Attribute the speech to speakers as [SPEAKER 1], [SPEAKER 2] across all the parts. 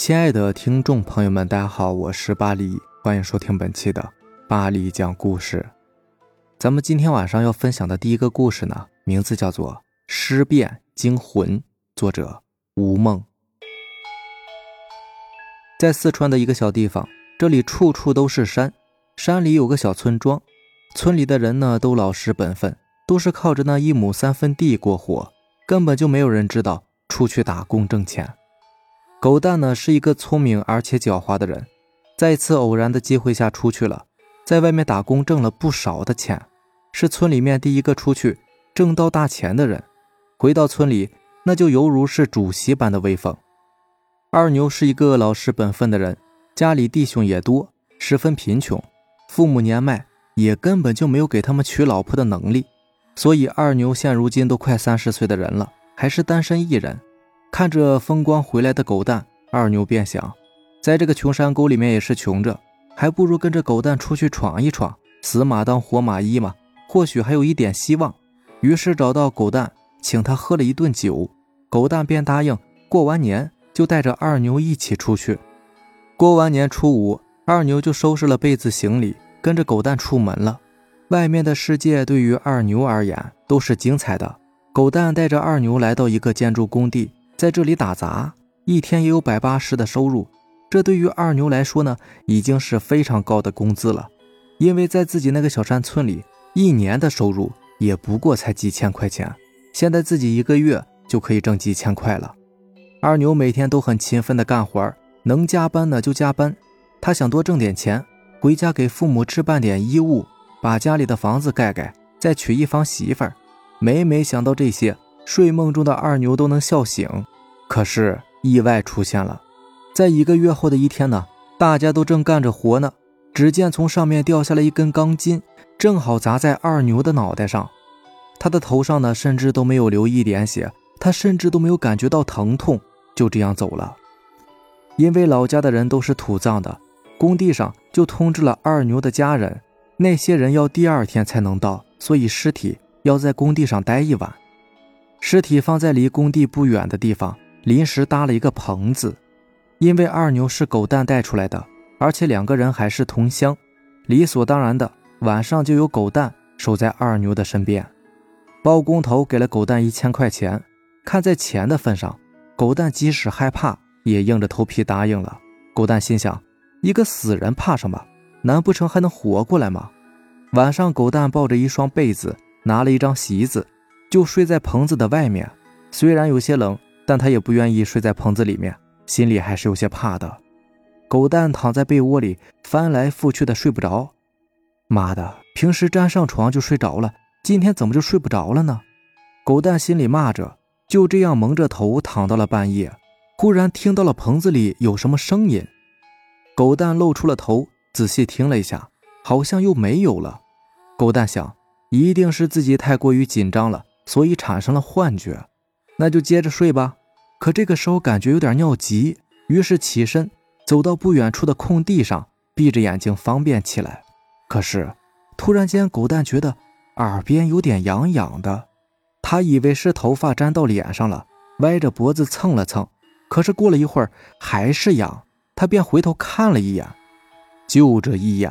[SPEAKER 1] 亲爱的听众朋友们，大家好，我是巴黎，欢迎收听本期的巴黎讲故事。咱们今天晚上要分享的第一个故事呢，名字叫做《尸变惊魂》，作者吴梦。在四川的一个小地方，这里处处都是山，山里有个小村庄，村里的人呢都老实本分，都是靠着那一亩三分地过活，根本就没有人知道出去打工挣钱。狗蛋呢是一个聪明而且狡猾的人，在一次偶然的机会下出去了，在外面打工挣了不少的钱，是村里面第一个出去挣到大钱的人。回到村里，那就犹如是主席般的威风。二牛是一个老实本分的人，家里弟兄也多，十分贫穷，父母年迈，也根本就没有给他们娶老婆的能力，所以二牛现如今都快三十岁的人了，还是单身一人。看着风光回来的狗蛋，二牛便想，在这个穷山沟里面也是穷着，还不如跟着狗蛋出去闯一闯，死马当活马医嘛，或许还有一点希望。于是找到狗蛋，请他喝了一顿酒，狗蛋便答应过完年就带着二牛一起出去。过完年初五，二牛就收拾了被子行李，跟着狗蛋出门了。外面的世界对于二牛而言都是精彩的。狗蛋带着二牛来到一个建筑工地。在这里打杂，一天也有百八十的收入，这对于二牛来说呢，已经是非常高的工资了。因为在自己那个小山村里，一年的收入也不过才几千块钱，现在自己一个月就可以挣几千块了。二牛每天都很勤奋的干活，能加班呢就加班。他想多挣点钱，回家给父母置办点衣物，把家里的房子盖盖，再娶一房媳妇儿。每每想到这些，睡梦中的二牛都能笑醒。可是意外出现了，在一个月后的一天呢，大家都正干着活呢，只见从上面掉下来一根钢筋，正好砸在二牛的脑袋上。他的头上呢，甚至都没有流一点血，他甚至都没有感觉到疼痛，就这样走了。因为老家的人都是土葬的，工地上就通知了二牛的家人，那些人要第二天才能到，所以尸体要在工地上待一晚。尸体放在离工地不远的地方。临时搭了一个棚子，因为二牛是狗蛋带出来的，而且两个人还是同乡，理所当然的晚上就有狗蛋守在二牛的身边。包工头给了狗蛋一千块钱，看在钱的份上，狗蛋即使害怕也硬着头皮答应了。狗蛋心想：一个死人怕什么？难不成还能活过来吗？晚上，狗蛋抱着一双被子，拿了一张席子，就睡在棚子的外面。虽然有些冷。但他也不愿意睡在棚子里面，心里还是有些怕的。狗蛋躺在被窝里翻来覆去的睡不着。妈的，平时沾上床就睡着了，今天怎么就睡不着了呢？狗蛋心里骂着，就这样蒙着头躺到了半夜。忽然听到了棚子里有什么声音，狗蛋露出了头，仔细听了一下，好像又没有了。狗蛋想，一定是自己太过于紧张了，所以产生了幻觉。那就接着睡吧。可这个时候感觉有点尿急，于是起身走到不远处的空地上，闭着眼睛方便起来。可是突然间，狗蛋觉得耳边有点痒痒的，他以为是头发粘到脸上了，歪着脖子蹭了蹭。可是过了一会儿还是痒，他便回头看了一眼，就这一眼，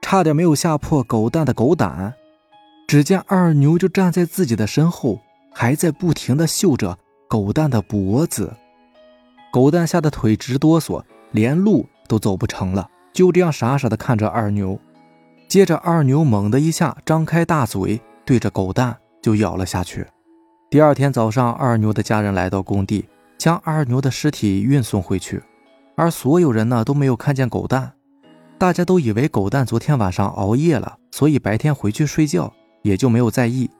[SPEAKER 1] 差点没有吓破狗蛋的狗胆。只见二牛就站在自己的身后，还在不停地嗅着。狗蛋的脖子，狗蛋吓得腿直哆嗦，连路都走不成了，就这样傻傻的看着二牛。接着，二牛猛地一下张开大嘴，对着狗蛋就咬了下去。第二天早上，二牛的家人来到工地，将二牛的尸体运送回去，而所有人呢都没有看见狗蛋，大家都以为狗蛋昨天晚上熬夜了，所以白天回去睡觉，也就没有在意。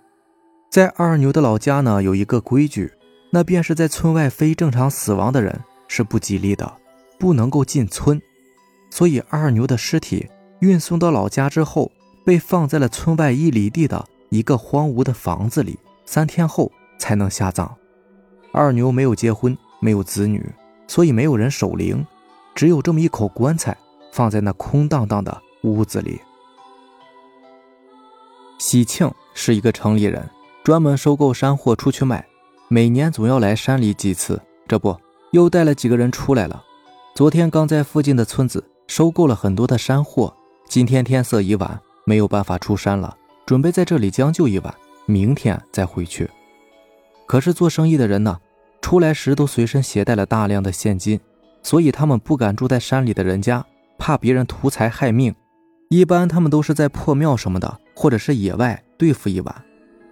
[SPEAKER 1] 在二牛的老家呢，有一个规矩。那便是在村外非正常死亡的人是不吉利的，不能够进村。所以二牛的尸体运送到老家之后，被放在了村外一里地的一个荒芜的房子里，三天后才能下葬。二牛没有结婚，没有子女，所以没有人守灵，只有这么一口棺材放在那空荡荡的屋子里。喜庆是一个城里人，专门收购山货出去卖。每年总要来山里几次，这不又带了几个人出来了。昨天刚在附近的村子收购了很多的山货，今天天色已晚，没有办法出山了，准备在这里将就一晚，明天再回去。可是做生意的人呢，出来时都随身携带了大量的现金，所以他们不敢住在山里的人家，怕别人图财害命。一般他们都是在破庙什么的，或者是野外对付一晚。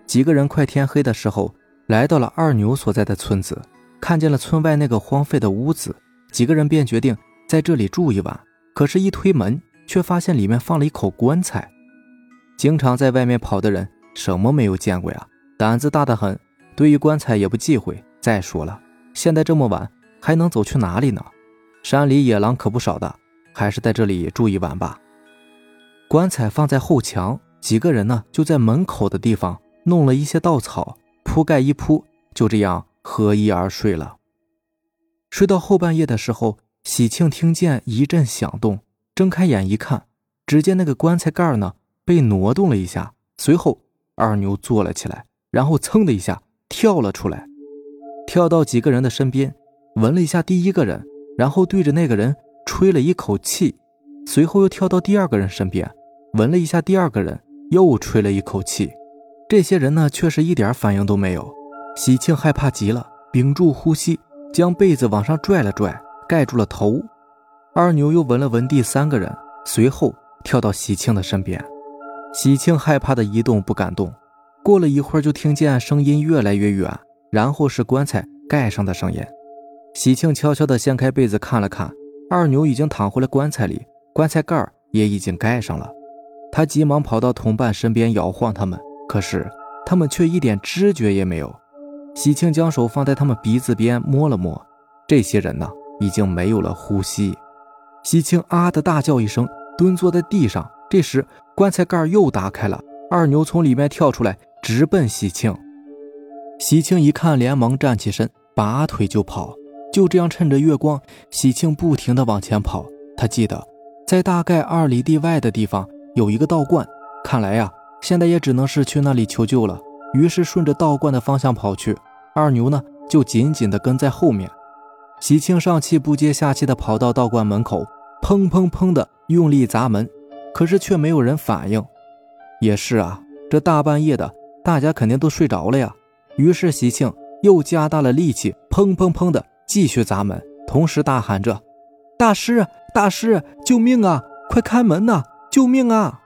[SPEAKER 1] 几个人快天黑的时候，来到了二牛所在的村子，看见了村外那个荒废的屋子。几个人便决定在这里住一晚，可是，一推门却发现里面放了一口棺材。经常在外面跑的人什么没有见过呀？胆子大得很，对于棺材也不忌讳。再说了，现在这么晚还能走去哪里呢？山里野狼可不少的，还是在这里住一晚吧。棺材放在后墙，几个人呢就在门口的地方弄了一些稻草铺盖一铺，就这样合衣而睡了。睡到后半夜的时候，喜庆听见一阵响动，睁开眼一看，只见那个棺材盖呢被挪动了一下。随后，二牛坐了起来，然后噌的一下跳了出来，跳到几个人的身边，闻了一下第一个人，然后对着那个人吹了一口气，随后又跳到第二个人身边，闻了一下第二个人，又吹了一口气。这些人呢却是一点反应都没有。喜庆害怕极了，屏住呼吸。将被子往上拽了拽，盖住了头。二牛又闻了闻第三个人，随后跳到喜庆的身边。喜庆害怕的一动不敢动。过了一会儿，就听见声音越来越远，然后是棺材盖上的声音。喜庆悄悄地掀开被子看了看，二牛已经躺回了棺材里，棺材盖也已经盖上了。他急忙跑到同伴身边摇晃他们，可是他们却一点知觉也没有。喜庆将手放在他们鼻子边摸了摸，这些人呢已经没有了呼吸。喜庆啊的大叫一声，蹲坐在地上。这时棺材盖又打开了，二牛从里面跳出来，直奔喜庆。喜庆一看，连忙站起身，拔腿就跑。就这样，趁着月光，喜庆不停地往前跑。他记得在大概二里地外的地方有一个道观，看来呀，现在也只能是去那里求救了。于是顺着道观的方向跑去，二牛呢就紧紧地跟在后面。喜庆上气不接下气地跑到道观门口，砰砰砰地用力砸门，可是却没有人反应。也是啊，这大半夜的，大家肯定都睡着了呀。于是喜庆又加大了力气，砰砰砰地继续砸门，同时大喊着：“大师，大师，救命啊！快开门呐！救命啊！”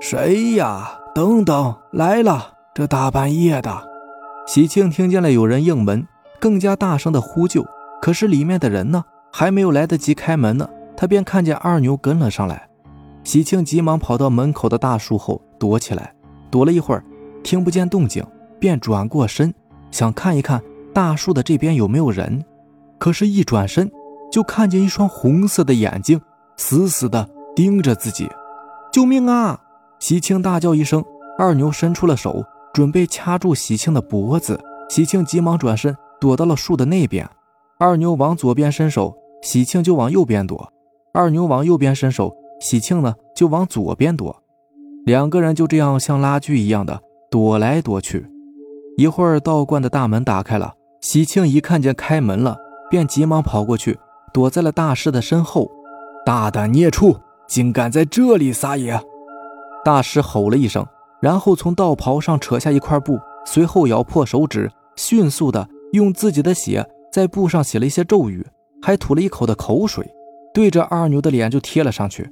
[SPEAKER 2] 谁呀？等等，来了。这大半夜的，
[SPEAKER 1] 喜庆听见了有人应门，更加大声的呼救。可是里面的人呢，还没有来得及开门呢，他便看见二牛跟了上来。喜庆急忙跑到门口的大树后躲起来，躲了一会儿，听不见动静，便转过身想看一看大树的这边有没有人。可是，一转身就看见一双红色的眼睛死死的盯着自己。救命啊！喜庆大叫一声，二牛伸出了手。准备掐住喜庆的脖子，喜庆急忙转身躲到了树的那边。二牛往左边伸手，喜庆就往右边躲；二牛往右边伸手，喜庆呢就往左边躲。两个人就这样像拉锯一样的躲来躲去。一会儿，道观的大门打开了，喜庆一看见开门了，便急忙跑过去，躲在了大师的身后。
[SPEAKER 2] 大胆孽畜，竟敢在这里撒野！
[SPEAKER 1] 大师吼了一声。然后从道袍上扯下一块布，随后咬破手指，迅速的用自己的血在布上写了一些咒语，还吐了一口的口水，对着二牛的脸就贴了上去。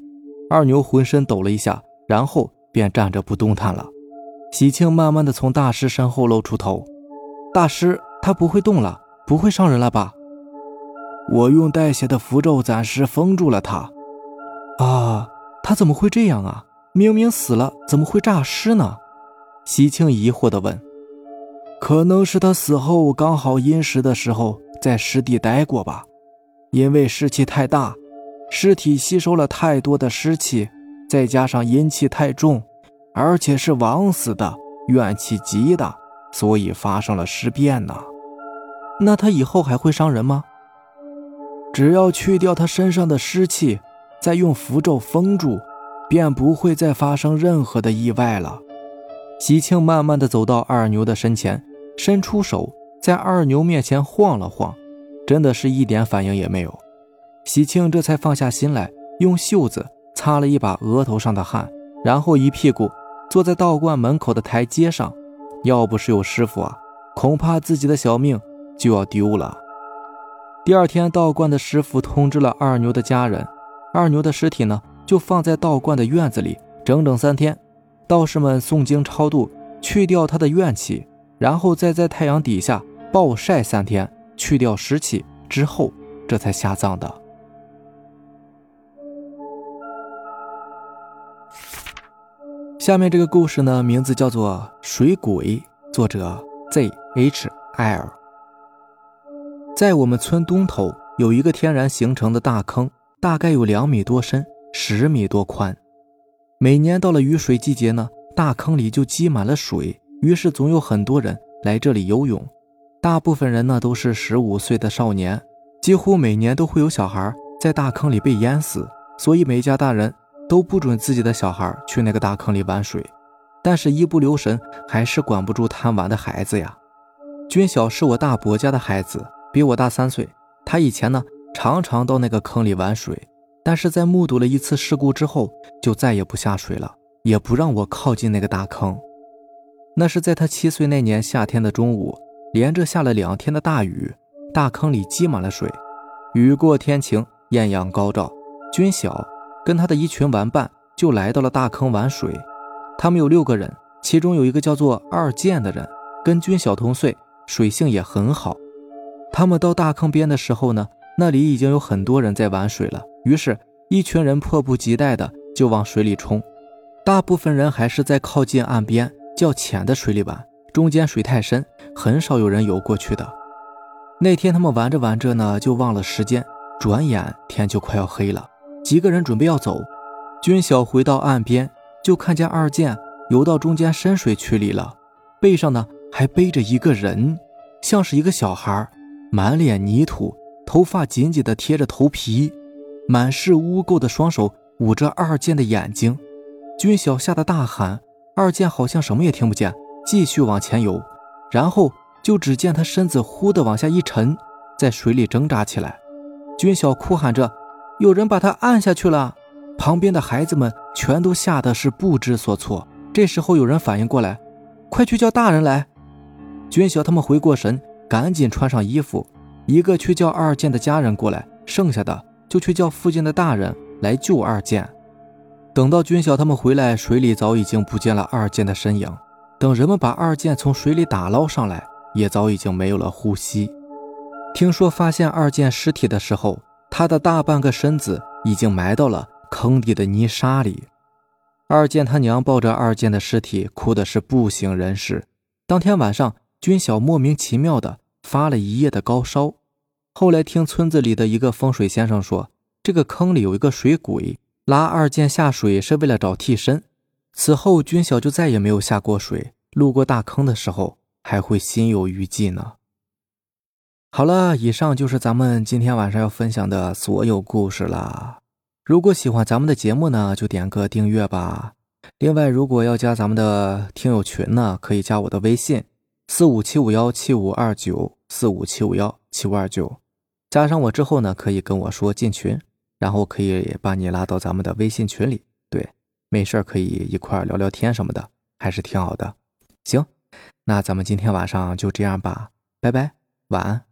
[SPEAKER 1] 二牛浑身抖了一下，然后便站着不动弹了。喜庆慢慢的从大师身后露出头：“大师，他不会动了，不会伤人了吧？”
[SPEAKER 2] 我用带血的符咒暂时封住了他。
[SPEAKER 1] 他怎么会这样啊？明明死了，怎么会诈尸呢？席庆疑惑地问。
[SPEAKER 2] 可能是他死后刚好阴时的时候在湿地待过吧，因为湿气太大，尸体吸收了太多的湿气，再加上阴气太重，而且是枉死的，怨气极大，所以发生了尸变呢。
[SPEAKER 1] 那他以后还会伤人吗？
[SPEAKER 2] 只要去掉他身上的湿气，再用符咒封住。便不会再发生任何的意外了。
[SPEAKER 1] 喜庆慢慢的走到二牛的身前，伸出手在二牛面前晃了晃，真的是一点反应也没有。
[SPEAKER 2] 喜庆这才放下心来，用袖子擦了一把额头上的汗，然后一屁股坐在道观门口的台阶上。要不是有师傅啊，恐怕自己的小命就要丢了。第二天，道观的师傅通知了二牛的家人，二牛的尸体呢，就放在道观的院子里，整整三天。道士们诵经超度，去掉他的怨气，然后再在太阳底下暴晒三天，去掉湿气之后，这才下葬的。下面这个故事呢，名字叫做《水鬼》，作者 Z H L。在我们村东头有一个天然形成的大坑，大概有两米多深，十米多宽。每年到了雨水季节呢，大坑里就积满了水，于是总有很多人来这里游泳。大部分人呢都是十五岁的少年，几乎每年都会有小孩在大坑里被淹死，所以每家大人。都不准自己的小孩去那个大坑里玩水，但是，一不留神还是管不住贪玩的孩子呀。军晓是我大伯家的孩子，比我大三岁。他以前呢，常常到那个坑里玩水，但是在目睹了一次事故之后，就再也不下水了，也不让我靠近那个大坑。那是在他七岁那年夏天的中午，连着下了两天的大雨，大坑里积满了水。雨过天晴，艳阳高照，军晓。跟他的一群玩伴就来到了大坑玩水，他们有六个人，其中有一个叫做二健的人，跟军小同岁，水性也很好。他们到大坑边的时候呢，那里已经有很多人在玩水了，于是，一群人迫不及待的就往水里冲。大部分人还是在靠近岸边较浅的水里玩，中间水太深，很少有人游过去的。那天他们玩着玩着呢，就忘了时间，转眼天就快要黑了。几个人准备要走，军晓回到岸边，就看见二健游到中间深水区里了，背上呢还背着一个人，像是一个小孩，满脸泥土，头发紧紧的贴着头皮，满是污垢的双手捂着二健的眼睛。军晓吓得大喊，二健好像什么也听不见，继续往前游，然后就只见他身子忽的往下一沉，在水里挣扎起来。军晓哭喊着。有人把他按下去了，旁边的孩子们全都吓得是不知所措。这时候有人反应过来，快去叫大人来！军晓他们回过神，赶紧穿上衣服，一个去叫二建的家人过来，剩下的就去叫附近的大人来救二建。等到军小他们回来，水里早已经不见了二建的身影。等人们把二建从水里打捞上来，也早已经没有了呼吸。听说发现二建尸体的时候。他的大半个身子已经埋到了坑底的泥沙里。二建他娘抱着二建的尸体，哭的是不省人事。当天晚上，军小莫名其妙的发了一夜的高烧。后来听村子里的一个风水先生说，这个坑里有一个水鬼，拉二建下水是为了找替身。此后，军小就再也没有下过水，路过大坑的时候还会心有余悸呢。好了，以上就是咱们今天晚上要分享的所有故事了。如果喜欢咱们的节目呢，就点个订阅吧。另外，如果要加咱们的听友群呢，可以加我的微信：四五七五幺七五二九四五七五幺七五二九。加上我之后呢，可以跟我说进群，然后可以把你拉到咱们的微信群里。对，没事儿可以一块聊聊天什么的，还是挺好的。行，那咱们今天晚上就这样吧，拜拜，晚安。